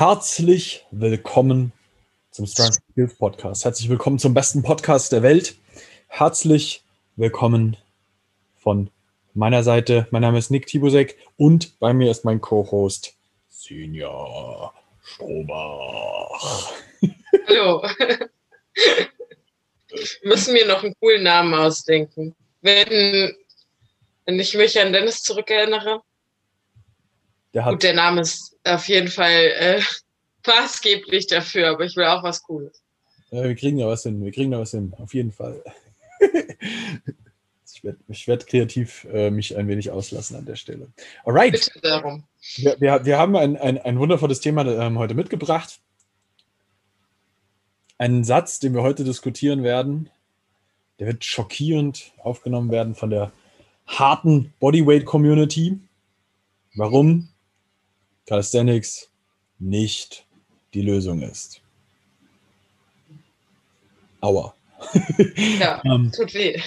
Herzlich willkommen zum Strong Skills Podcast. Herzlich willkommen zum besten Podcast der Welt. Herzlich willkommen von meiner Seite. Mein Name ist Nick Tibusek und bei mir ist mein Co-Host Sinja Strobach. Hallo. Müssen wir noch einen coolen Namen ausdenken. Wenn, wenn ich mich an Dennis zurückerinnere. Der Gut, der Name ist auf jeden Fall äh, maßgeblich dafür, aber ich will auch was Cooles. Ja, wir kriegen da was hin, wir kriegen da was hin, auf jeden Fall. ich werde werd kreativ äh, mich ein wenig auslassen an der Stelle. Alright. Bitte darum. Wir, wir, wir haben ein, ein, ein wundervolles Thema ähm, heute mitgebracht. Einen Satz, den wir heute diskutieren werden, der wird schockierend aufgenommen werden von der harten Bodyweight-Community. Warum? Calisthenics nicht die Lösung ist. Aua. Ja, ähm, tut weh.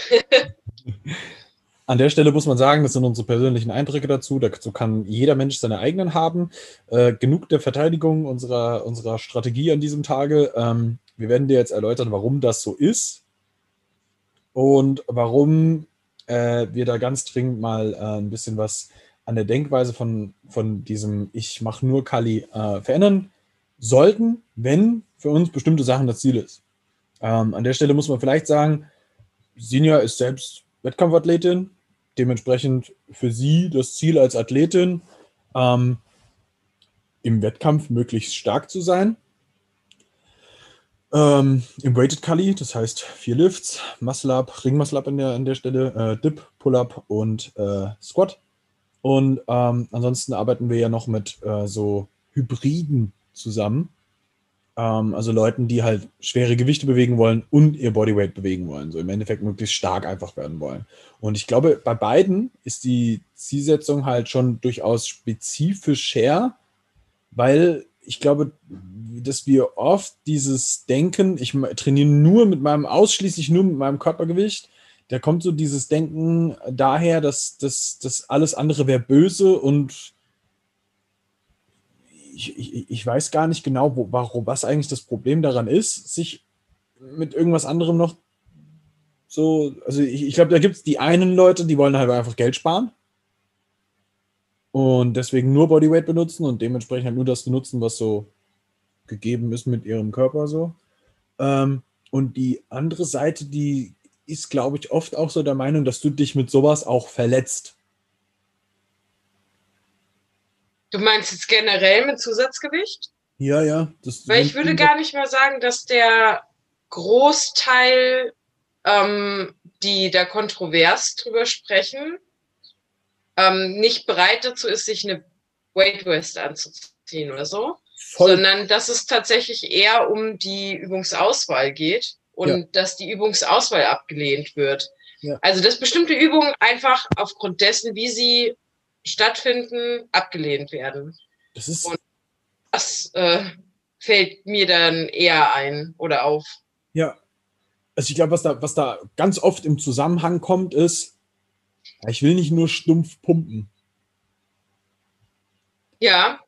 An der Stelle muss man sagen, das sind unsere persönlichen Eindrücke dazu. Dazu kann jeder Mensch seine eigenen haben. Äh, genug der Verteidigung unserer, unserer Strategie an diesem Tage. Ähm, wir werden dir jetzt erläutern, warum das so ist und warum äh, wir da ganz dringend mal äh, ein bisschen was an der Denkweise von, von diesem Ich mache nur Kali äh, verändern sollten, wenn für uns bestimmte Sachen das Ziel ist. Ähm, an der Stelle muss man vielleicht sagen, Sinja ist selbst Wettkampfathletin, dementsprechend für sie das Ziel als Athletin, ähm, im Wettkampf möglichst stark zu sein. Ähm, Im Weighted Kali, das heißt vier Lifts, Muscle Up, Ring Muscle Up an der, an der Stelle, äh, Dip, Pull Up und äh, Squat. Und ähm, ansonsten arbeiten wir ja noch mit äh, so Hybriden zusammen. Ähm, also Leuten, die halt schwere Gewichte bewegen wollen und ihr Bodyweight bewegen wollen. So im Endeffekt möglichst stark einfach werden wollen. Und ich glaube, bei beiden ist die Zielsetzung halt schon durchaus spezifischer, weil ich glaube, dass wir oft dieses Denken, ich trainiere nur mit meinem, ausschließlich nur mit meinem Körpergewicht, da kommt so dieses Denken daher, dass, dass, dass alles andere wäre böse und ich, ich, ich, weiß gar nicht genau, wo, warum, was eigentlich das Problem daran ist, sich mit irgendwas anderem noch so, also ich, ich glaube, da gibt es die einen Leute, die wollen halt einfach Geld sparen und deswegen nur Bodyweight benutzen und dementsprechend halt nur das benutzen, was so gegeben ist mit ihrem Körper so. Ähm, und die andere Seite, die ist, glaube ich, oft auch so der Meinung, dass du dich mit sowas auch verletzt. Du meinst jetzt generell mit Zusatzgewicht? Ja, ja. Weil ich würde gar nicht mal sagen, dass der Großteil, ähm, die da kontrovers drüber sprechen, ähm, nicht bereit dazu ist, sich eine Weight West anzuziehen oder so, Voll. sondern dass es tatsächlich eher um die Übungsauswahl geht und ja. dass die Übungsauswahl abgelehnt wird. Ja. Also dass bestimmte Übungen einfach aufgrund dessen, wie sie stattfinden, abgelehnt werden. Das ist und das äh, fällt mir dann eher ein oder auf. Ja, also ich glaube, was da, was da ganz oft im Zusammenhang kommt, ist, ich will nicht nur stumpf pumpen. Ja.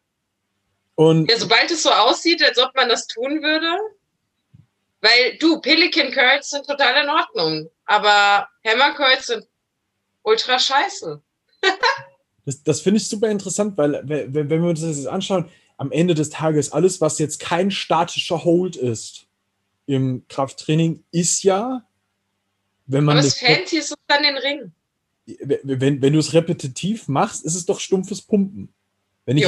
Und ja, sobald es so aussieht, als ob man das tun würde, weil du, Pelican Curls sind total in Ordnung, aber Hammer Curls sind ultra scheiße. das das finde ich super interessant, weil wenn wir uns das jetzt anschauen, am Ende des Tages alles, was jetzt kein statischer Hold ist im Krafttraining, ist ja, wenn man. Aber das Fancy ist dann den Ring. Wenn, wenn du es repetitiv machst, ist es doch stumpfes Pumpen. Wenn ich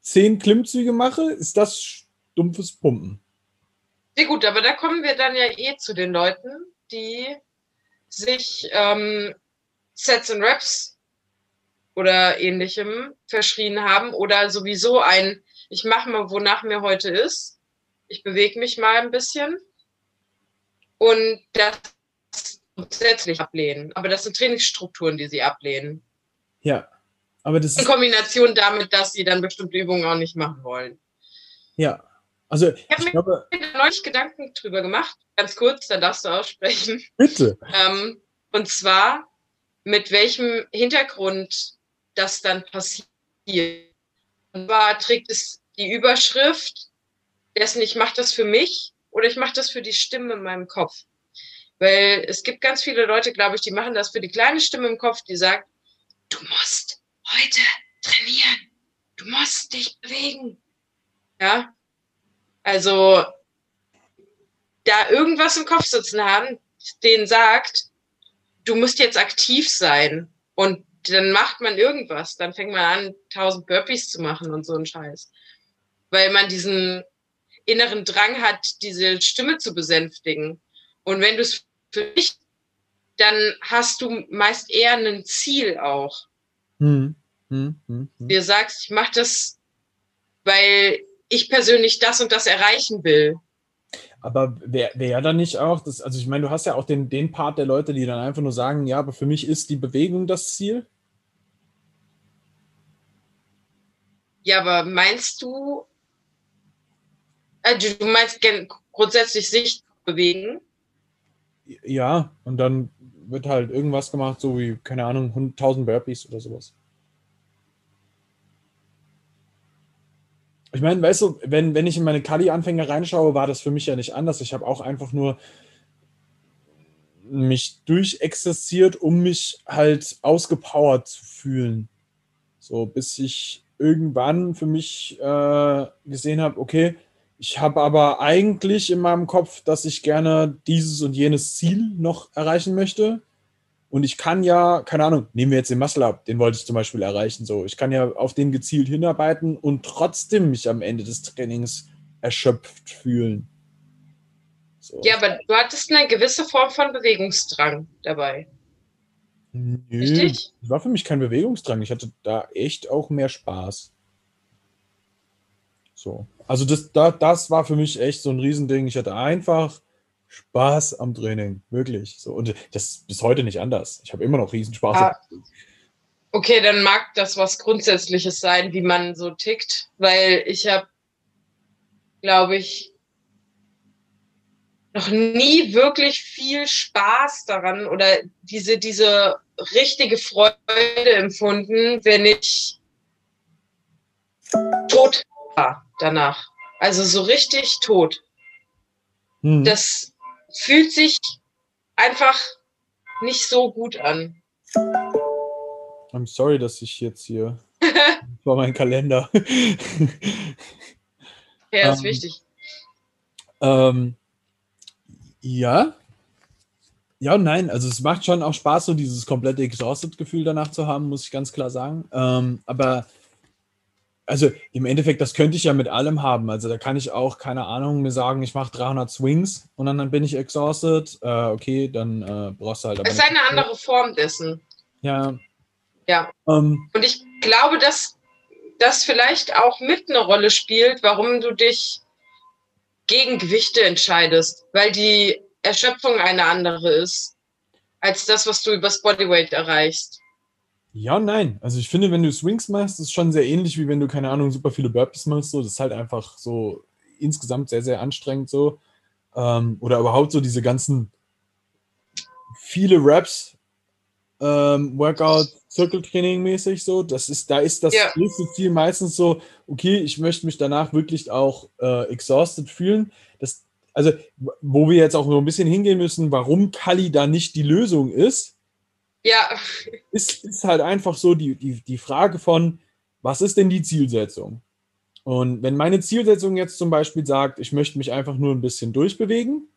zehn Klimmzüge mache, ist das stumpfes Pumpen. Sehr gut, aber da kommen wir dann ja eh zu den Leuten, die sich ähm, Sets and Reps oder ähnlichem verschrien haben oder sowieso ein, ich mache mal, wonach mir heute ist. Ich bewege mich mal ein bisschen und das grundsätzlich ablehnen. Aber das sind Trainingsstrukturen, die sie ablehnen. Ja, aber das ist. In Kombination damit, dass sie dann bestimmte Übungen auch nicht machen wollen. Ja, also, ich habe mir glaube, neulich Gedanken drüber gemacht, ganz kurz, dann darfst du aussprechen. Bitte. Ähm, und zwar, mit welchem Hintergrund das dann passiert. Und zwar trägt es die Überschrift dessen, ich mache das für mich oder ich mache das für die Stimme in meinem Kopf. Weil es gibt ganz viele Leute, glaube ich, die machen das für die kleine Stimme im Kopf, die sagt, du musst heute trainieren, du musst dich bewegen. Ja, also da irgendwas im Kopf sitzen haben, den sagt, du musst jetzt aktiv sein und dann macht man irgendwas, dann fängt man an, tausend Burpees zu machen und so ein Scheiß. Weil man diesen inneren Drang hat, diese Stimme zu besänftigen. Und wenn du es für dich, dann hast du meist eher ein Ziel auch. Hm. Hm, hm, hm. Dir sagst, ich mache das, weil ich persönlich das und das erreichen will. Aber wäre wär dann nicht auch, das, also ich meine, du hast ja auch den, den Part der Leute, die dann einfach nur sagen, ja, aber für mich ist die Bewegung das Ziel? Ja, aber meinst du, also du meinst grundsätzlich sich bewegen? Ja, und dann wird halt irgendwas gemacht, so wie, keine Ahnung, 1000 Burpees oder sowas. Ich meine, weißt du, wenn, wenn ich in meine Kali-Anfänger reinschaue, war das für mich ja nicht anders. Ich habe auch einfach nur mich durchexerziert, um mich halt ausgepowert zu fühlen. So, bis ich irgendwann für mich äh, gesehen habe, okay, ich habe aber eigentlich in meinem Kopf, dass ich gerne dieses und jenes Ziel noch erreichen möchte. Und ich kann ja, keine Ahnung, nehmen wir jetzt den Muscle Up, den wollte ich zum Beispiel erreichen. So, ich kann ja auf den gezielt hinarbeiten und trotzdem mich am Ende des Trainings erschöpft fühlen. So. Ja, aber du hattest eine gewisse Form von Bewegungsdrang dabei. Nö, Richtig? Das war für mich kein Bewegungsdrang. Ich hatte da echt auch mehr Spaß. So. Also das, da, das war für mich echt so ein Riesending. Ich hatte einfach Spaß am Training, wirklich. So, und das ist bis heute nicht anders. Ich habe immer noch Riesenspaß. Ah, okay, dann mag das was Grundsätzliches sein, wie man so tickt, weil ich habe, glaube ich, noch nie wirklich viel Spaß daran oder diese, diese richtige Freude empfunden, wenn ich tot war danach. Also so richtig tot. Hm. Das fühlt sich einfach nicht so gut an. I'm sorry, dass ich jetzt hier. das war mein Kalender. ja, ist ähm, wichtig. Ähm, ja. Ja und nein. Also es macht schon auch Spaß, so dieses komplette Exhausted-Gefühl danach zu haben, muss ich ganz klar sagen. Ähm, aber also im Endeffekt, das könnte ich ja mit allem haben. Also da kann ich auch, keine Ahnung, mir sagen, ich mache 300 Swings und dann, dann bin ich exhausted. Äh, okay, dann äh, brauchst du halt. Es ist eine andere Form dessen. Ja. Ja. Ähm. und ich glaube, dass das vielleicht auch mit eine Rolle spielt, warum du dich gegen Gewichte entscheidest, weil die Erschöpfung eine andere ist als das, was du übers Bodyweight erreichst. Ja nein. Also ich finde, wenn du Swings machst, ist es schon sehr ähnlich, wie wenn du, keine Ahnung, super viele Burpees machst. So. Das ist halt einfach so insgesamt sehr, sehr anstrengend so. Ähm, oder überhaupt so diese ganzen viele Raps, ähm, Workout, Circle-Training mäßig so. Das ist, da ist das ja. nächste Ziel meistens so, okay, ich möchte mich danach wirklich auch äh, exhausted fühlen. Das, also, wo wir jetzt auch so ein bisschen hingehen müssen, warum Kali da nicht die Lösung ist, ja. Ist, ist halt einfach so die, die, die Frage von, was ist denn die Zielsetzung? Und wenn meine Zielsetzung jetzt zum Beispiel sagt, ich möchte mich einfach nur ein bisschen durchbewegen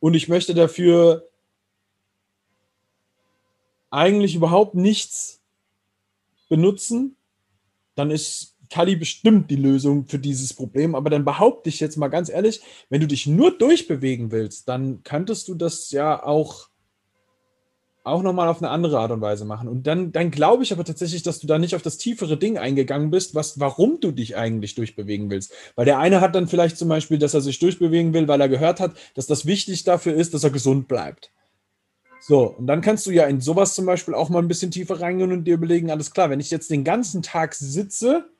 und ich möchte dafür eigentlich überhaupt nichts benutzen, dann ist Kali bestimmt die Lösung für dieses Problem. Aber dann behaupte ich jetzt mal ganz ehrlich, wenn du dich nur durchbewegen willst, dann könntest du das ja auch auch nochmal auf eine andere Art und Weise machen. Und dann, dann glaube ich aber tatsächlich, dass du da nicht auf das tiefere Ding eingegangen bist, was, warum du dich eigentlich durchbewegen willst. Weil der eine hat dann vielleicht zum Beispiel, dass er sich durchbewegen will, weil er gehört hat, dass das wichtig dafür ist, dass er gesund bleibt. So, und dann kannst du ja in sowas zum Beispiel auch mal ein bisschen tiefer reingehen und dir überlegen, alles klar, wenn ich jetzt den ganzen Tag sitze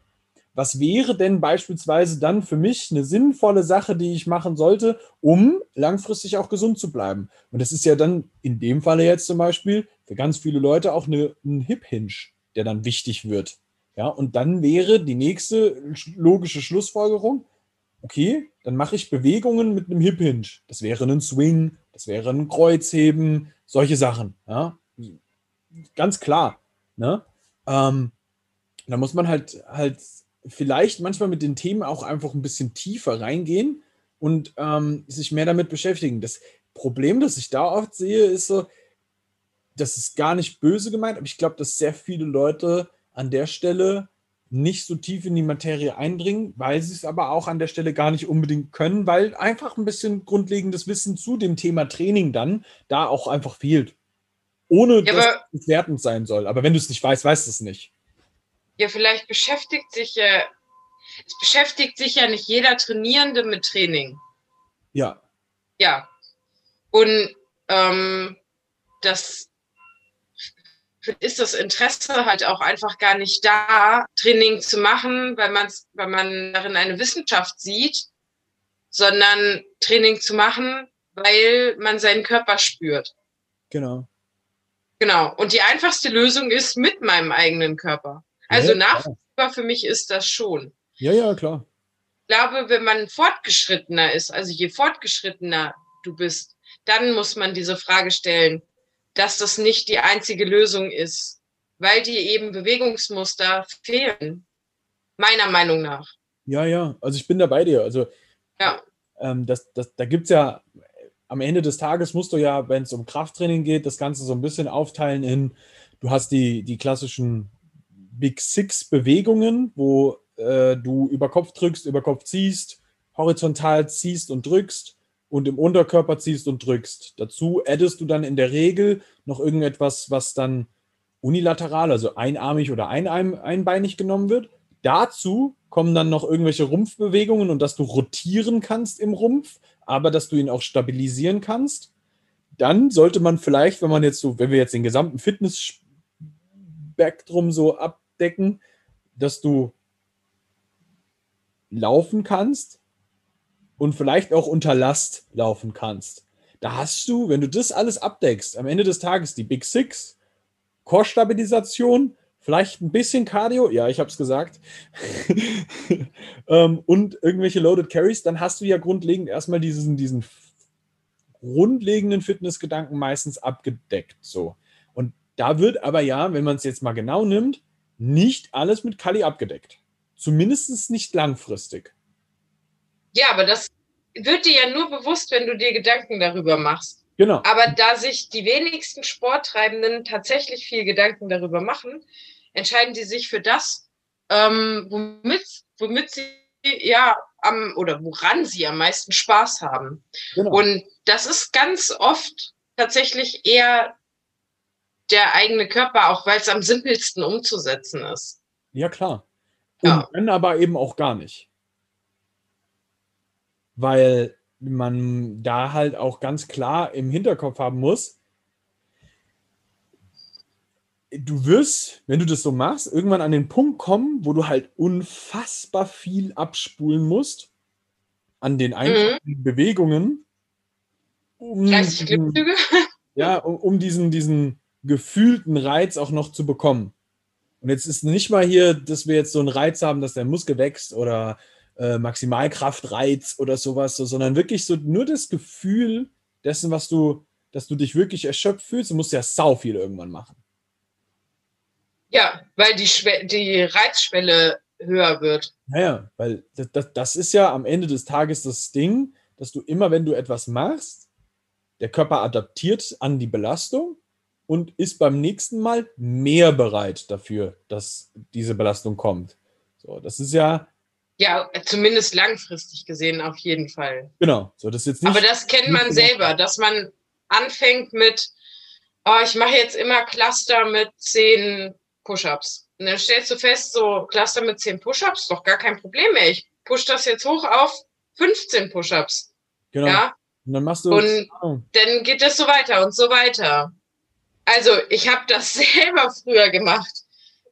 was wäre denn beispielsweise dann für mich eine sinnvolle Sache, die ich machen sollte, um langfristig auch gesund zu bleiben? Und das ist ja dann in dem Falle jetzt zum Beispiel für ganz viele Leute auch eine, ein Hip-Hinge, der dann wichtig wird. Ja, und dann wäre die nächste logische Schlussfolgerung, okay, dann mache ich Bewegungen mit einem Hip Hinge. Das wäre ein Swing, das wäre ein Kreuzheben, solche Sachen. Ja, ganz klar. Ne? Ähm, da muss man halt halt vielleicht manchmal mit den Themen auch einfach ein bisschen tiefer reingehen und ähm, sich mehr damit beschäftigen. Das Problem, das ich da oft sehe, ist so, das ist gar nicht böse gemeint, aber ich glaube, dass sehr viele Leute an der Stelle nicht so tief in die Materie eindringen, weil sie es aber auch an der Stelle gar nicht unbedingt können, weil einfach ein bisschen grundlegendes Wissen zu dem Thema Training dann da auch einfach fehlt. Ohne ja, dass es wertend sein soll. Aber wenn du es nicht weißt, weißt du es nicht. Ja, vielleicht beschäftigt sich ja, es beschäftigt sich ja nicht jeder Trainierende mit Training. Ja. Ja. Und ähm, das ist das Interesse halt auch einfach gar nicht da, Training zu machen, weil, man's, weil man darin eine Wissenschaft sieht, sondern Training zu machen, weil man seinen Körper spürt. Genau. Genau. Und die einfachste Lösung ist mit meinem eigenen Körper. Also ja, nachvollziehbar für mich ist das schon. Ja, ja, klar. Ich glaube, wenn man fortgeschrittener ist, also je fortgeschrittener du bist, dann muss man diese Frage stellen, dass das nicht die einzige Lösung ist, weil die eben Bewegungsmuster fehlen, meiner Meinung nach. Ja, ja, also ich bin da bei dir. Also ja. ähm, das, das, da gibt es ja, am Ende des Tages musst du ja, wenn es um Krafttraining geht, das Ganze so ein bisschen aufteilen in, du hast die, die klassischen Big Six Bewegungen, wo äh, du über Kopf drückst, über Kopf ziehst, horizontal ziehst und drückst und im Unterkörper ziehst und drückst. Dazu addest du dann in der Regel noch irgendetwas, was dann unilateral, also einarmig oder ein, einbeinig genommen wird. Dazu kommen dann noch irgendwelche Rumpfbewegungen und dass du rotieren kannst im Rumpf, aber dass du ihn auch stabilisieren kannst. Dann sollte man vielleicht, wenn man jetzt so, wenn wir jetzt den gesamten Fitness-Spektrum so abdecken, dass du laufen kannst, und vielleicht auch unter Last laufen kannst. Da hast du, wenn du das alles abdeckst, am Ende des Tages die Big Six, Core-Stabilisation, vielleicht ein bisschen Cardio, ja, ich habe es gesagt, ähm, und irgendwelche Loaded Carries, dann hast du ja grundlegend erstmal diesen, diesen grundlegenden Fitnessgedanken meistens abgedeckt. So. Und da wird aber ja, wenn man es jetzt mal genau nimmt, nicht alles mit Kali abgedeckt. Zumindest nicht langfristig. Ja, aber das wird dir ja nur bewusst, wenn du dir Gedanken darüber machst. Genau. Aber da sich die wenigsten Sporttreibenden tatsächlich viel Gedanken darüber machen, entscheiden die sich für das, ähm, womit, womit sie ja am oder woran sie am meisten Spaß haben. Genau. Und das ist ganz oft tatsächlich eher der eigene Körper, auch weil es am simpelsten umzusetzen ist. Ja, klar. Und ja. dann aber eben auch gar nicht weil man da halt auch ganz klar im Hinterkopf haben muss, du wirst, wenn du das so machst, irgendwann an den Punkt kommen, wo du halt unfassbar viel abspulen musst an den einfachen mhm. Bewegungen. Um ja, um, um, diesen, diesen gefühlten Reiz auch noch zu bekommen. Und jetzt ist nicht mal hier, dass wir jetzt so einen Reiz haben, dass der Muskel wächst oder äh, Maximalkraftreiz oder sowas, so, sondern wirklich so nur das Gefühl dessen, was du, dass du dich wirklich erschöpft fühlst, du musst ja sau viel irgendwann machen. Ja, weil die, die Reizschwelle höher wird. Naja, weil das, das, das ist ja am Ende des Tages das Ding, dass du immer, wenn du etwas machst, der Körper adaptiert an die Belastung und ist beim nächsten Mal mehr bereit dafür, dass diese Belastung kommt. So, das ist ja ja, zumindest langfristig gesehen auf jeden Fall. Genau. So, das jetzt nicht, Aber das kennt man selber, dass man anfängt mit, oh, ich mache jetzt immer Cluster mit zehn Push-ups. Und dann stellst du fest, so Cluster mit zehn Push-ups, doch gar kein Problem mehr. Ich push das jetzt hoch auf 15 Push-ups. Genau. Ja? Und dann machst du. Und dann geht es so weiter und so weiter. Also, ich habe das selber früher gemacht.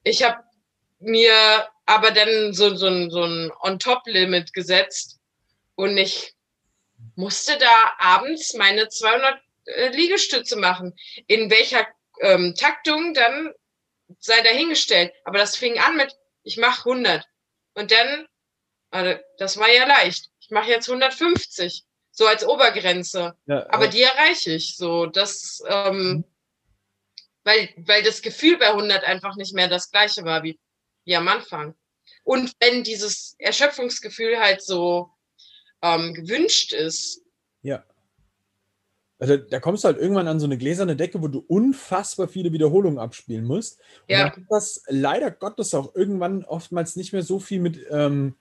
Ich habe mir aber dann so, so, ein, so ein On-Top-Limit gesetzt und ich musste da abends meine 200 äh, Liegestütze machen. In welcher ähm, Taktung dann sei dahingestellt. Aber das fing an mit, ich mache 100. Und dann, also das war ja leicht. Ich mache jetzt 150, so als Obergrenze. Ja, Aber die erreiche ich so. Das, ähm, mhm. Weil, weil das Gefühl bei 100 einfach nicht mehr das gleiche war wie, wie am Anfang. Und wenn dieses Erschöpfungsgefühl halt so ähm, gewünscht ist. Ja. Also da kommst du halt irgendwann an so eine gläserne Decke, wo du unfassbar viele Wiederholungen abspielen musst. Und ja. dann hat das leider Gottes auch irgendwann oftmals nicht mehr so viel mit, ähm,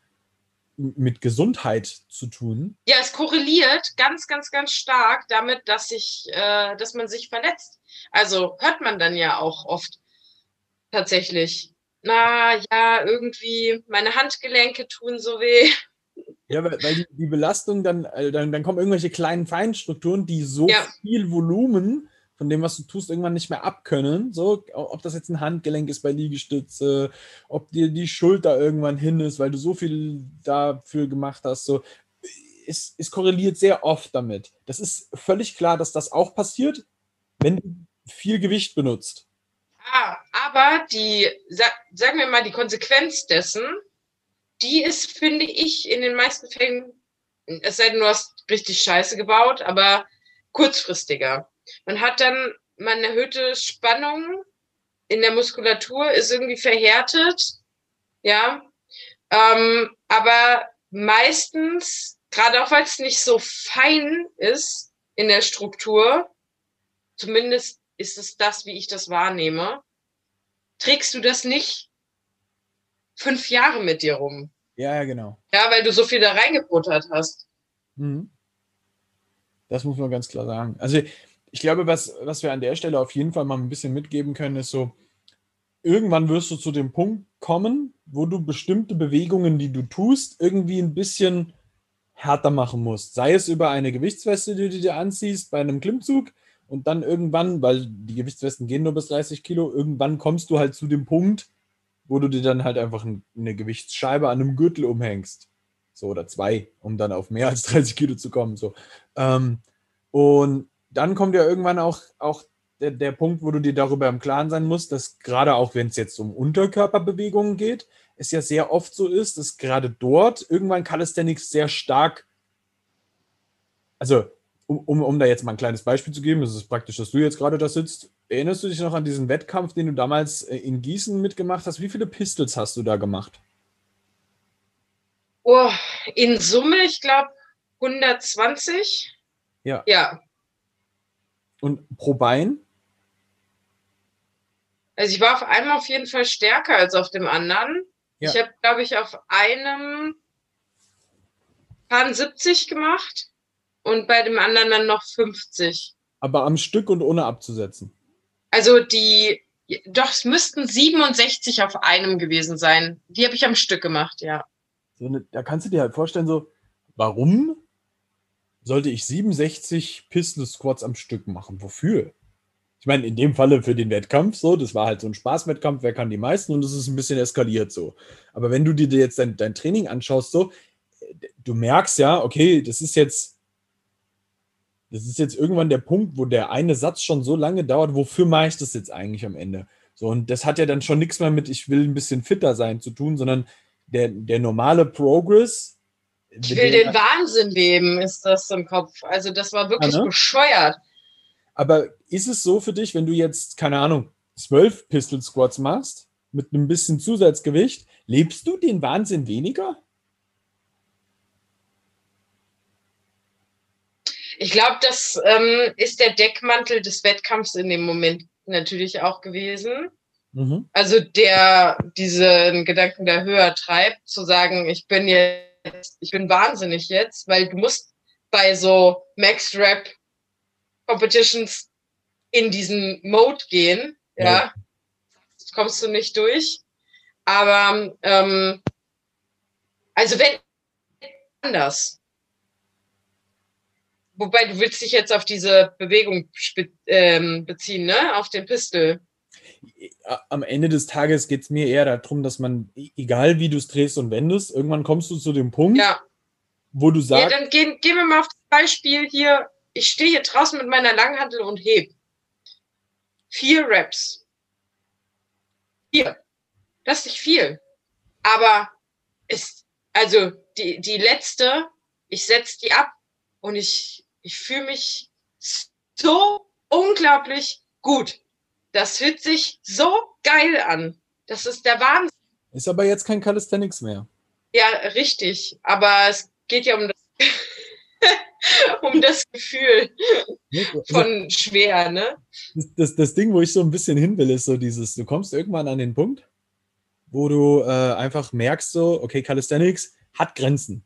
mit Gesundheit zu tun. Ja, es korreliert ganz, ganz, ganz stark damit, dass sich, äh, dass man sich verletzt. Also hört man dann ja auch oft tatsächlich. Na ja, irgendwie meine Handgelenke tun so weh. Ja, weil, weil die, die, Belastung dann, äh, dann, dann kommen irgendwelche kleinen Feinstrukturen, die so ja. viel Volumen von dem, was du tust, irgendwann nicht mehr abkönnen. So, ob das jetzt ein Handgelenk ist bei Liegestütze, ob dir die Schulter irgendwann hin ist, weil du so viel dafür gemacht hast. So, es, es korreliert sehr oft damit. Das ist völlig klar, dass das auch passiert, wenn du viel Gewicht benutzt. Ah, aber die, sagen wir mal, die Konsequenz dessen die ist, finde ich, in den meisten Fällen, es sei denn, du hast richtig Scheiße gebaut, aber kurzfristiger. Man hat dann man erhöhte Spannung in der Muskulatur, ist irgendwie verhärtet, ja. Ähm, aber meistens, gerade auch weil es nicht so fein ist in der Struktur, zumindest ist es das, wie ich das wahrnehme, trägst du das nicht fünf Jahre mit dir rum. Ja, ja, genau. Ja, weil du so viel da reingebuttert hast. Mhm. Das muss man ganz klar sagen. Also ich glaube, was, was wir an der Stelle auf jeden Fall mal ein bisschen mitgeben können, ist so, irgendwann wirst du zu dem Punkt kommen, wo du bestimmte Bewegungen, die du tust, irgendwie ein bisschen härter machen musst. Sei es über eine Gewichtsweste, die du dir anziehst bei einem Klimmzug und dann irgendwann, weil die Gewichtswesten gehen nur bis 30 Kilo, irgendwann kommst du halt zu dem Punkt, wo du dir dann halt einfach eine Gewichtsscheibe an einem Gürtel umhängst. So, oder zwei, um dann auf mehr als 30 Kilo zu kommen. So. Ähm, und dann kommt ja irgendwann auch, auch der, der Punkt, wo du dir darüber im Klaren sein musst, dass gerade auch wenn es jetzt um Unterkörperbewegungen geht, es ja sehr oft so ist, dass gerade dort irgendwann Calisthenics sehr stark, also um, um, um da jetzt mal ein kleines Beispiel zu geben, es ist praktisch, dass du jetzt gerade da sitzt. Erinnerst du dich noch an diesen Wettkampf, den du damals äh, in Gießen mitgemacht hast? Wie viele Pistols hast du da gemacht? Oh, in Summe, ich glaube 120. Ja. Ja. Und pro Bein? Also ich war auf einem auf jeden Fall stärker als auf dem anderen. Ja. Ich habe, glaube ich, auf einem paar 70 gemacht und bei dem anderen dann noch 50. Aber am Stück und ohne abzusetzen. Also die, doch, es müssten 67 auf einem gewesen sein. Die habe ich am Stück gemacht, ja. So eine, da kannst du dir halt vorstellen, so, warum sollte ich 67 Pistol Squats am Stück machen? Wofür? Ich meine, in dem Falle für den Wettkampf so, das war halt so ein Spaßwettkampf, wer kann die meisten und das ist ein bisschen eskaliert so. Aber wenn du dir jetzt dein, dein Training anschaust, so, du merkst ja, okay, das ist jetzt das ist jetzt irgendwann der Punkt, wo der eine Satz schon so lange dauert, wofür mache ich das jetzt eigentlich am Ende? So, und das hat ja dann schon nichts mehr mit, ich will ein bisschen fitter sein zu tun, sondern der, der normale Progress. Ich will den Wahnsinn leben, ist das im Kopf. Also, das war wirklich ja, ne? bescheuert. Aber ist es so für dich, wenn du jetzt, keine Ahnung, zwölf Pistol Squats machst, mit einem bisschen Zusatzgewicht, lebst du den Wahnsinn weniger? Ich glaube, das ähm, ist der Deckmantel des Wettkampfs in dem Moment natürlich auch gewesen. Mhm. Also der diesen Gedanken da höher treibt, zu sagen, ich bin jetzt, ich bin wahnsinnig jetzt, weil du musst bei so Max Rap Competitions in diesen Mode gehen, ja. ja. Kommst du nicht durch. Aber ähm, also wenn anders, Wobei du willst dich jetzt auf diese Bewegung ähm, beziehen, ne? Auf den Pistol. Am Ende des Tages geht es mir eher darum, dass man, e-, egal wie du es drehst und wendest, irgendwann kommst du zu dem Punkt, ja. wo du sagst. Ja, dann gehen, gehen wir mal auf das Beispiel hier. Ich stehe hier draußen mit meiner Langhantel und heb. Vier Reps. Vier. Das ist nicht viel. Aber es, also die, die letzte, ich setze die ab und ich, ich fühle mich so unglaublich gut. Das fühlt sich so geil an. Das ist der Wahnsinn. Ist aber jetzt kein Calisthenics mehr. Ja, richtig. Aber es geht ja um das, um das Gefühl von schwer, ne? Das, das, das, Ding, wo ich so ein bisschen hin will, ist so dieses, du kommst irgendwann an den Punkt, wo du äh, einfach merkst, so, okay, Calisthenics hat Grenzen.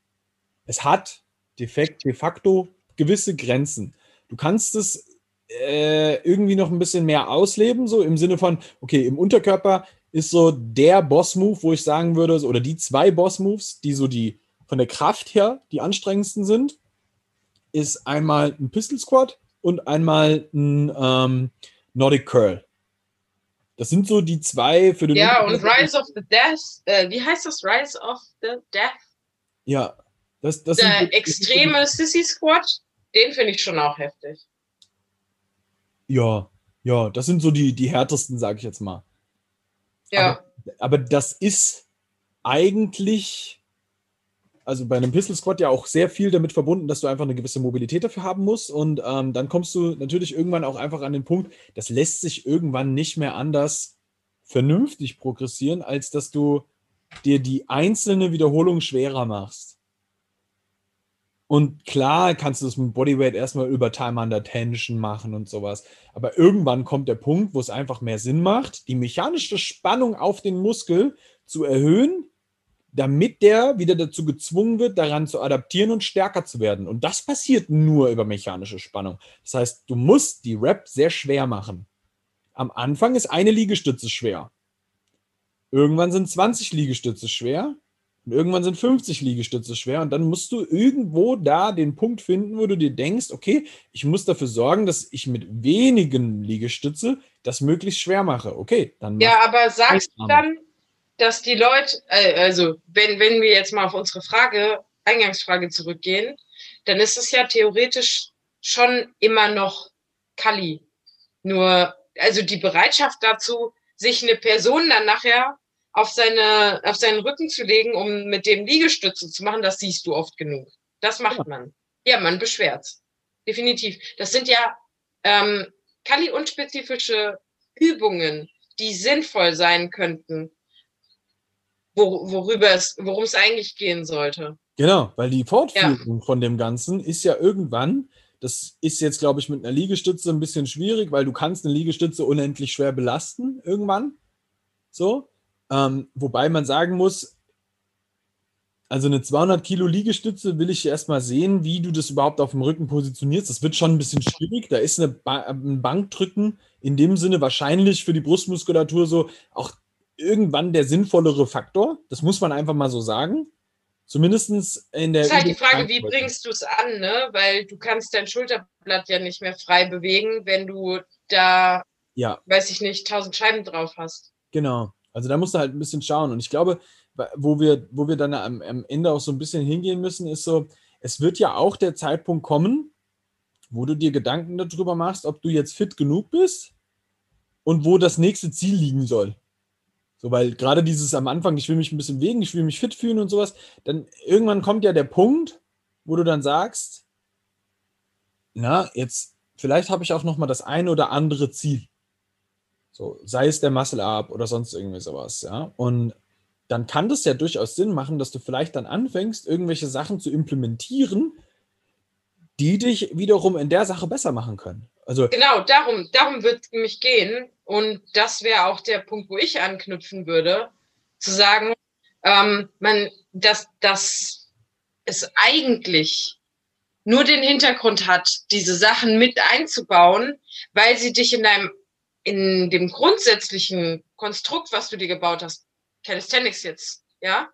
Es hat de facto gewisse Grenzen. Du kannst es äh, irgendwie noch ein bisschen mehr ausleben, so im Sinne von, okay, im Unterkörper ist so der Boss-Move, wo ich sagen würde, oder die zwei Boss-Moves, die so die von der Kraft her die anstrengendsten sind, ist einmal ein Pistol Squat und einmal ein ähm, Nordic Curl. Das sind so die zwei für den. Ja, und Rise of the Death, äh, wie heißt das? Rise of the Death? Ja, das, das Der extreme Sissy Squat, den finde ich schon auch heftig. Ja, ja, das sind so die, die härtesten, sage ich jetzt mal. Ja. Aber, aber, das ist eigentlich, also bei einem Pistol Squat ja auch sehr viel damit verbunden, dass du einfach eine gewisse Mobilität dafür haben musst. Und ähm, dann kommst du natürlich irgendwann auch einfach an den Punkt, das lässt sich irgendwann nicht mehr anders vernünftig progressieren, als dass du dir die einzelne Wiederholung schwerer machst. Und klar kannst du das mit Bodyweight erstmal über Time Under Tension machen und sowas. Aber irgendwann kommt der Punkt, wo es einfach mehr Sinn macht, die mechanische Spannung auf den Muskel zu erhöhen, damit der wieder dazu gezwungen wird, daran zu adaptieren und stärker zu werden. Und das passiert nur über mechanische Spannung. Das heißt, du musst die Rap sehr schwer machen. Am Anfang ist eine Liegestütze schwer. Irgendwann sind 20 Liegestütze schwer und irgendwann sind 50 Liegestütze schwer und dann musst du irgendwo da den Punkt finden, wo du dir denkst, okay, ich muss dafür sorgen, dass ich mit wenigen Liegestütze das möglichst schwer mache. Okay, dann. Ja, aber sagst du dann, dass die Leute, äh, also wenn, wenn wir jetzt mal auf unsere Frage, Eingangsfrage zurückgehen, dann ist es ja theoretisch schon immer noch Kali. Nur, also die Bereitschaft dazu, sich eine Person dann nachher auf, seine, auf seinen Rücken zu legen, um mit dem Liegestütze zu machen, das siehst du oft genug. Das macht ja. man. Ja, man beschwert's. Definitiv. Das sind ja ähm, Kali-unspezifische Übungen, die sinnvoll sein könnten, wo, worüber es, worum es eigentlich gehen sollte. Genau, weil die Fortführung ja. von dem Ganzen ist ja irgendwann, das ist jetzt, glaube ich, mit einer Liegestütze ein bisschen schwierig, weil du kannst eine Liegestütze unendlich schwer belasten irgendwann. So. Ähm, wobei man sagen muss, also eine 200 Kilo Liegestütze will ich erstmal sehen, wie du das überhaupt auf dem Rücken positionierst. Das wird schon ein bisschen schwierig. Da ist eine ba ein Bankdrücken in dem Sinne wahrscheinlich für die Brustmuskulatur so auch irgendwann der sinnvollere Faktor. Das muss man einfach mal so sagen. Zumindest in der. Das ist halt die Frage, wie bringst du es an, ne? Weil du kannst dein Schulterblatt ja nicht mehr frei bewegen, wenn du da, ja. weiß ich nicht, tausend Scheiben drauf hast. Genau. Also da musst du halt ein bisschen schauen. Und ich glaube, wo wir, wo wir dann am, am Ende auch so ein bisschen hingehen müssen, ist so, es wird ja auch der Zeitpunkt kommen, wo du dir Gedanken darüber machst, ob du jetzt fit genug bist und wo das nächste Ziel liegen soll. So, weil gerade dieses am Anfang, ich will mich ein bisschen bewegen, ich will mich fit fühlen und sowas, dann irgendwann kommt ja der Punkt, wo du dann sagst, na, jetzt, vielleicht habe ich auch noch mal das eine oder andere Ziel. So, sei es der Muscle Up oder sonst irgendwie sowas, ja. Und dann kann das ja durchaus Sinn machen, dass du vielleicht dann anfängst, irgendwelche Sachen zu implementieren, die dich wiederum in der Sache besser machen können. Also genau, darum, darum wird es nämlich gehen. Und das wäre auch der Punkt, wo ich anknüpfen würde, zu sagen, ähm, man, dass, dass es eigentlich nur den Hintergrund hat, diese Sachen mit einzubauen, weil sie dich in deinem in dem grundsätzlichen Konstrukt, was du dir gebaut hast, Calisthenics jetzt, ja,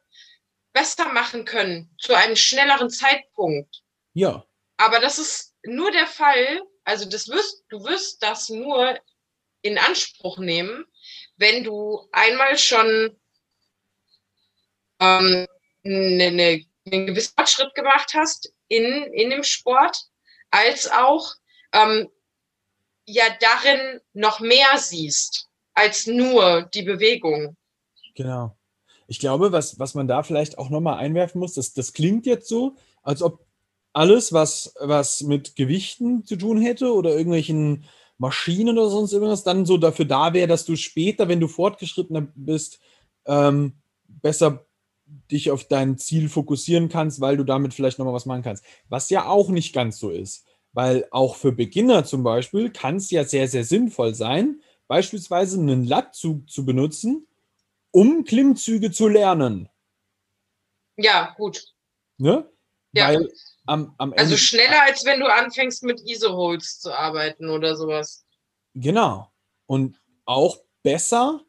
besser machen können zu einem schnelleren Zeitpunkt. Ja. Aber das ist nur der Fall, also das wirst, du wirst das nur in Anspruch nehmen, wenn du einmal schon ähm, eine, eine, einen gewissen Fortschritt gemacht hast in, in dem Sport, als auch ähm, ja darin noch mehr siehst als nur die Bewegung. Genau. Ich glaube, was, was man da vielleicht auch nochmal einwerfen muss, das, das klingt jetzt so, als ob alles, was, was mit Gewichten zu tun hätte oder irgendwelchen Maschinen oder sonst irgendwas, dann so dafür da wäre, dass du später, wenn du fortgeschrittener bist, ähm, besser dich auf dein Ziel fokussieren kannst, weil du damit vielleicht nochmal was machen kannst. Was ja auch nicht ganz so ist. Weil auch für Beginner zum Beispiel kann es ja sehr, sehr sinnvoll sein, beispielsweise einen Lattzug zu benutzen, um Klimmzüge zu lernen. Ja, gut. Ne? Ja. Weil am, am Ende. Also schneller, als wenn du anfängst mit ISO-Holz zu arbeiten oder sowas. Genau. Und auch besser,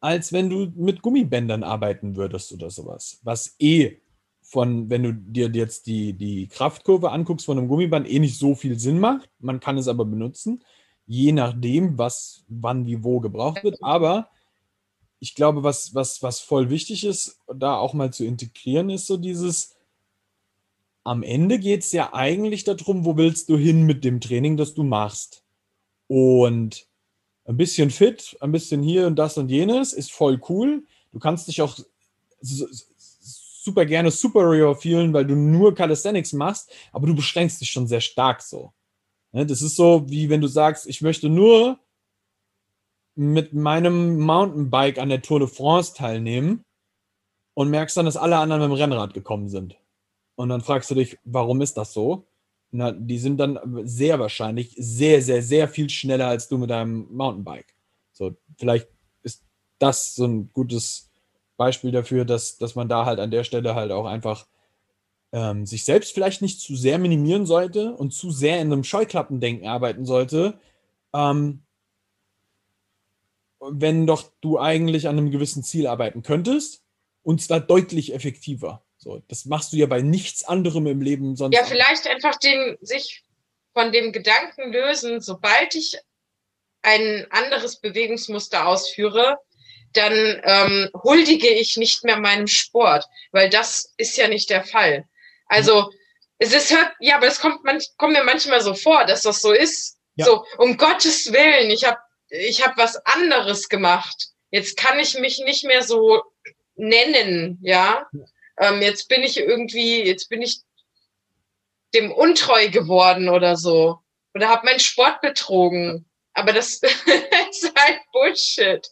als wenn du mit Gummibändern arbeiten würdest oder sowas. Was eh von, wenn du dir jetzt die, die Kraftkurve anguckst von einem Gummiband, eh nicht so viel Sinn macht. Man kann es aber benutzen, je nachdem, was wann wie wo gebraucht wird. Aber ich glaube, was, was, was voll wichtig ist, da auch mal zu integrieren, ist so dieses, am Ende geht es ja eigentlich darum, wo willst du hin mit dem Training, das du machst. Und ein bisschen fit, ein bisschen hier und das und jenes ist voll cool. Du kannst dich auch super gerne superior fühlen, weil du nur Calisthenics machst, aber du beschränkst dich schon sehr stark so. Ne, das ist so, wie wenn du sagst, ich möchte nur mit meinem Mountainbike an der Tour de France teilnehmen und merkst dann, dass alle anderen mit dem Rennrad gekommen sind. Und dann fragst du dich, warum ist das so? Na, die sind dann sehr wahrscheinlich sehr, sehr, sehr viel schneller als du mit deinem Mountainbike. So, vielleicht ist das so ein gutes Beispiel dafür, dass, dass man da halt an der Stelle halt auch einfach ähm, sich selbst vielleicht nicht zu sehr minimieren sollte und zu sehr in einem Scheuklappendenken arbeiten sollte, ähm, wenn doch du eigentlich an einem gewissen Ziel arbeiten könntest und zwar deutlich effektiver. So, das machst du ja bei nichts anderem im Leben sonst. Ja, vielleicht einfach den, sich von dem Gedanken lösen, sobald ich ein anderes Bewegungsmuster ausführe, dann ähm, huldige ich nicht mehr meinem Sport, weil das ist ja nicht der Fall. Also es ist ja, aber es kommt, man, kommt mir manchmal so vor, dass das so ist. Ja. So um Gottes willen, ich habe ich habe was anderes gemacht. Jetzt kann ich mich nicht mehr so nennen, ja. Ähm, jetzt bin ich irgendwie, jetzt bin ich dem untreu geworden oder so. Oder habe meinen Sport betrogen. Aber das ist halt Bullshit.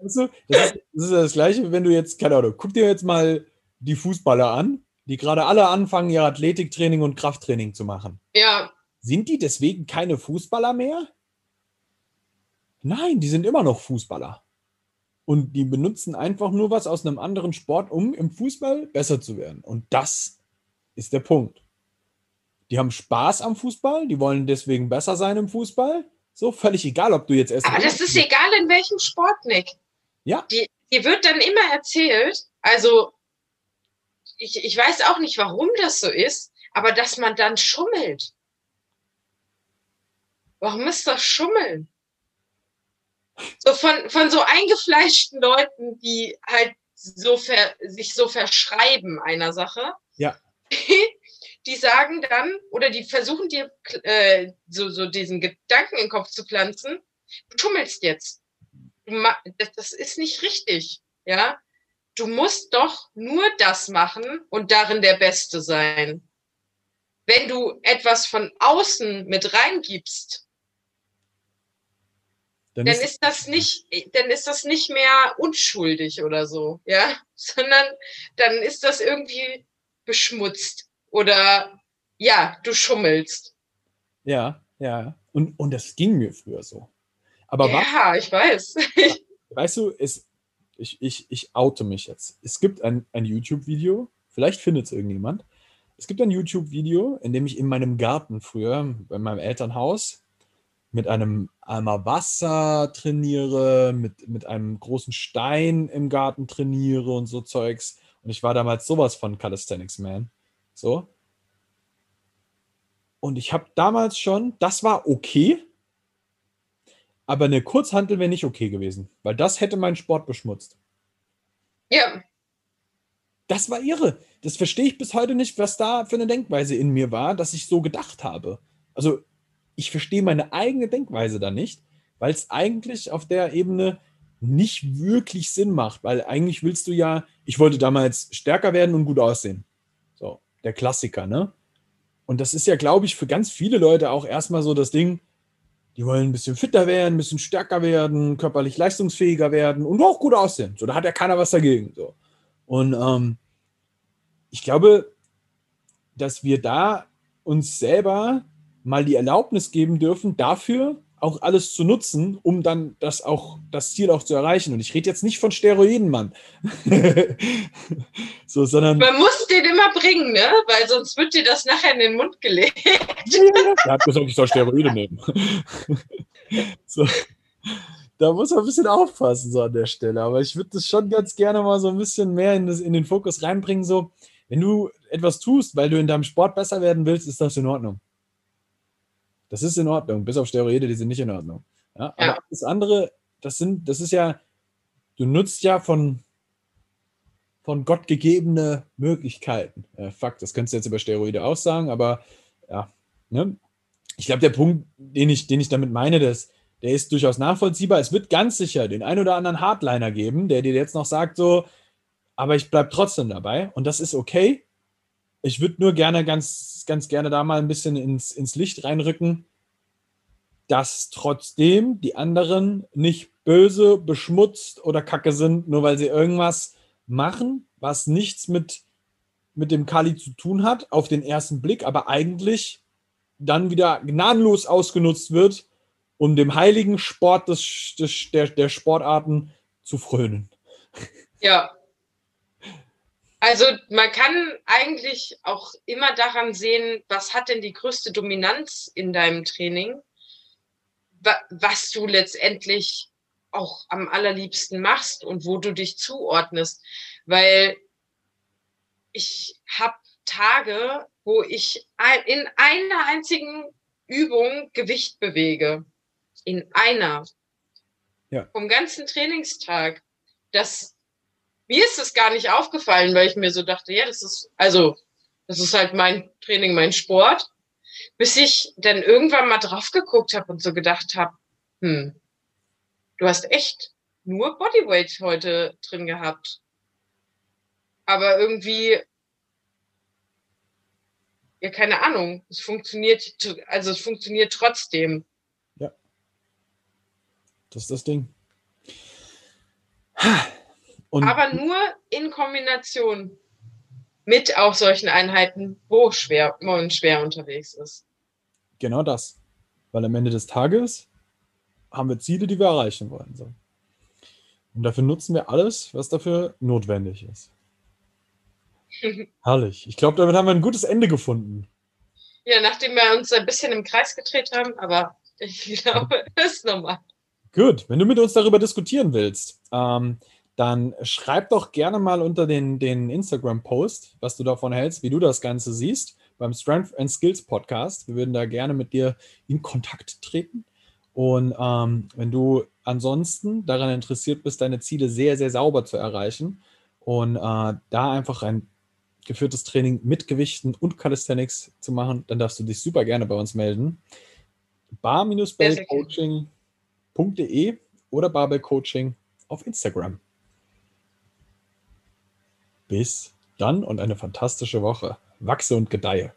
Also, das, ist, das ist das Gleiche, wenn du jetzt, keine Ahnung, guck dir jetzt mal die Fußballer an, die gerade alle anfangen, ihr Athletiktraining und Krafttraining zu machen. Ja. Sind die deswegen keine Fußballer mehr? Nein, die sind immer noch Fußballer. Und die benutzen einfach nur was aus einem anderen Sport, um im Fußball besser zu werden. Und das ist der Punkt. Die haben Spaß am Fußball, die wollen deswegen besser sein im Fußball. So, völlig egal, ob du jetzt erst. Aber das ist egal in welchem Sport, Nick. Ja. Die, die wird dann immer erzählt, also ich, ich weiß auch nicht, warum das so ist, aber dass man dann schummelt. Warum ist das Schummeln? So von, von so eingefleischten Leuten, die halt so ver, sich so verschreiben einer Sache. Ja. Die sagen dann, oder die versuchen dir äh, so, so diesen Gedanken in den Kopf zu pflanzen, du schummelst jetzt. Du das, das ist nicht richtig. Ja. Du musst doch nur das machen und darin der Beste sein. Wenn du etwas von außen mit reingibst, dann, dann ist, ist, das nicht, dann ist das nicht mehr unschuldig oder so, ja, sondern dann ist das irgendwie beschmutzt oder ja, du schummelst. Ja, ja. Und, und das ging mir früher so. Aber ja, was, ich weiß. Weißt du, es, ich, ich, ich oute mich jetzt. Es gibt ein, ein YouTube-Video, vielleicht findet es irgendjemand. Es gibt ein YouTube-Video, in dem ich in meinem Garten früher, bei meinem Elternhaus, mit einem Eimer Wasser trainiere, mit, mit einem großen Stein im Garten trainiere und so Zeugs. Und ich war damals sowas von Calisthenics Man. So. Und ich habe damals schon, das war okay, aber eine Kurzhantel wäre nicht okay gewesen, weil das hätte meinen Sport beschmutzt. Ja. Das war irre. Das verstehe ich bis heute nicht, was da für eine Denkweise in mir war, dass ich so gedacht habe. Also ich verstehe meine eigene Denkweise da nicht, weil es eigentlich auf der Ebene nicht wirklich Sinn macht, weil eigentlich willst du ja, ich wollte damals stärker werden und gut aussehen. Der Klassiker, ne? Und das ist ja, glaube ich, für ganz viele Leute auch erstmal so das Ding, die wollen ein bisschen fitter werden, ein bisschen stärker werden, körperlich leistungsfähiger werden und auch gut aussehen. So, da hat ja keiner was dagegen. So. Und ähm, ich glaube, dass wir da uns selber mal die Erlaubnis geben dürfen, dafür auch alles zu nutzen, um dann das auch das Ziel auch zu erreichen. Und ich rede jetzt nicht von Steroiden, Mann. so, sondern man muss den immer bringen, ne? Weil sonst wird dir das nachher in den Mund gelegt. er hat gesagt, ich soll Steroide nehmen. so. Da muss man ein bisschen aufpassen so an der Stelle. Aber ich würde das schon ganz gerne mal so ein bisschen mehr in, das, in den Fokus reinbringen. So, wenn du etwas tust, weil du in deinem Sport besser werden willst, ist das in Ordnung. Das ist in Ordnung, bis auf Steroide, die sind nicht in Ordnung. Ja, ja. Aber das andere, das sind, das ist ja, du nutzt ja von, von Gott gegebene Möglichkeiten. Äh, Fakt, das könntest du jetzt über Steroide auch sagen, aber ja, ne? Ich glaube, der Punkt, den ich, den ich damit meine, das, der ist durchaus nachvollziehbar. Es wird ganz sicher den ein oder anderen Hardliner geben, der dir jetzt noch sagt, so, aber ich bleibe trotzdem dabei und das ist okay ich würde nur gerne ganz, ganz gerne da mal ein bisschen ins, ins Licht reinrücken, dass trotzdem die anderen nicht böse, beschmutzt oder kacke sind, nur weil sie irgendwas machen, was nichts mit, mit dem Kali zu tun hat, auf den ersten Blick, aber eigentlich dann wieder gnadenlos ausgenutzt wird, um dem heiligen Sport des, des, der, der Sportarten zu frönen. Ja, also man kann eigentlich auch immer daran sehen, was hat denn die größte Dominanz in deinem Training, was du letztendlich auch am allerliebsten machst und wo du dich zuordnest. Weil ich habe Tage, wo ich in einer einzigen Übung Gewicht bewege. In einer. Ja. Vom ganzen Trainingstag. Das mir ist es gar nicht aufgefallen, weil ich mir so dachte, ja, das ist, also, das ist halt mein Training, mein Sport. Bis ich dann irgendwann mal drauf geguckt habe und so gedacht habe, hm, du hast echt nur Bodyweight heute drin gehabt. Aber irgendwie, ja, keine Ahnung, es funktioniert, also es funktioniert trotzdem. Ja. Das ist das Ding. Und aber nur in Kombination mit auch solchen Einheiten, wo schwer, man schwer unterwegs ist. Genau das. Weil am Ende des Tages haben wir Ziele, die wir erreichen wollen. So. Und dafür nutzen wir alles, was dafür notwendig ist. Herrlich. Ich glaube, damit haben wir ein gutes Ende gefunden. Ja, nachdem wir uns ein bisschen im Kreis gedreht haben, aber ich glaube, das ist normal. Gut, wenn du mit uns darüber diskutieren willst, ähm, dann schreib doch gerne mal unter den, den Instagram-Post, was du davon hältst, wie du das Ganze siehst, beim Strength and Skills Podcast. Wir würden da gerne mit dir in Kontakt treten. Und ähm, wenn du ansonsten daran interessiert bist, deine Ziele sehr, sehr sauber zu erreichen und äh, da einfach ein geführtes Training mit Gewichten und Calisthenics zu machen, dann darfst du dich super gerne bei uns melden. bar-bellcoaching.de oder barbellcoaching auf Instagram. Bis dann und eine fantastische Woche. Wachse und gedeihe.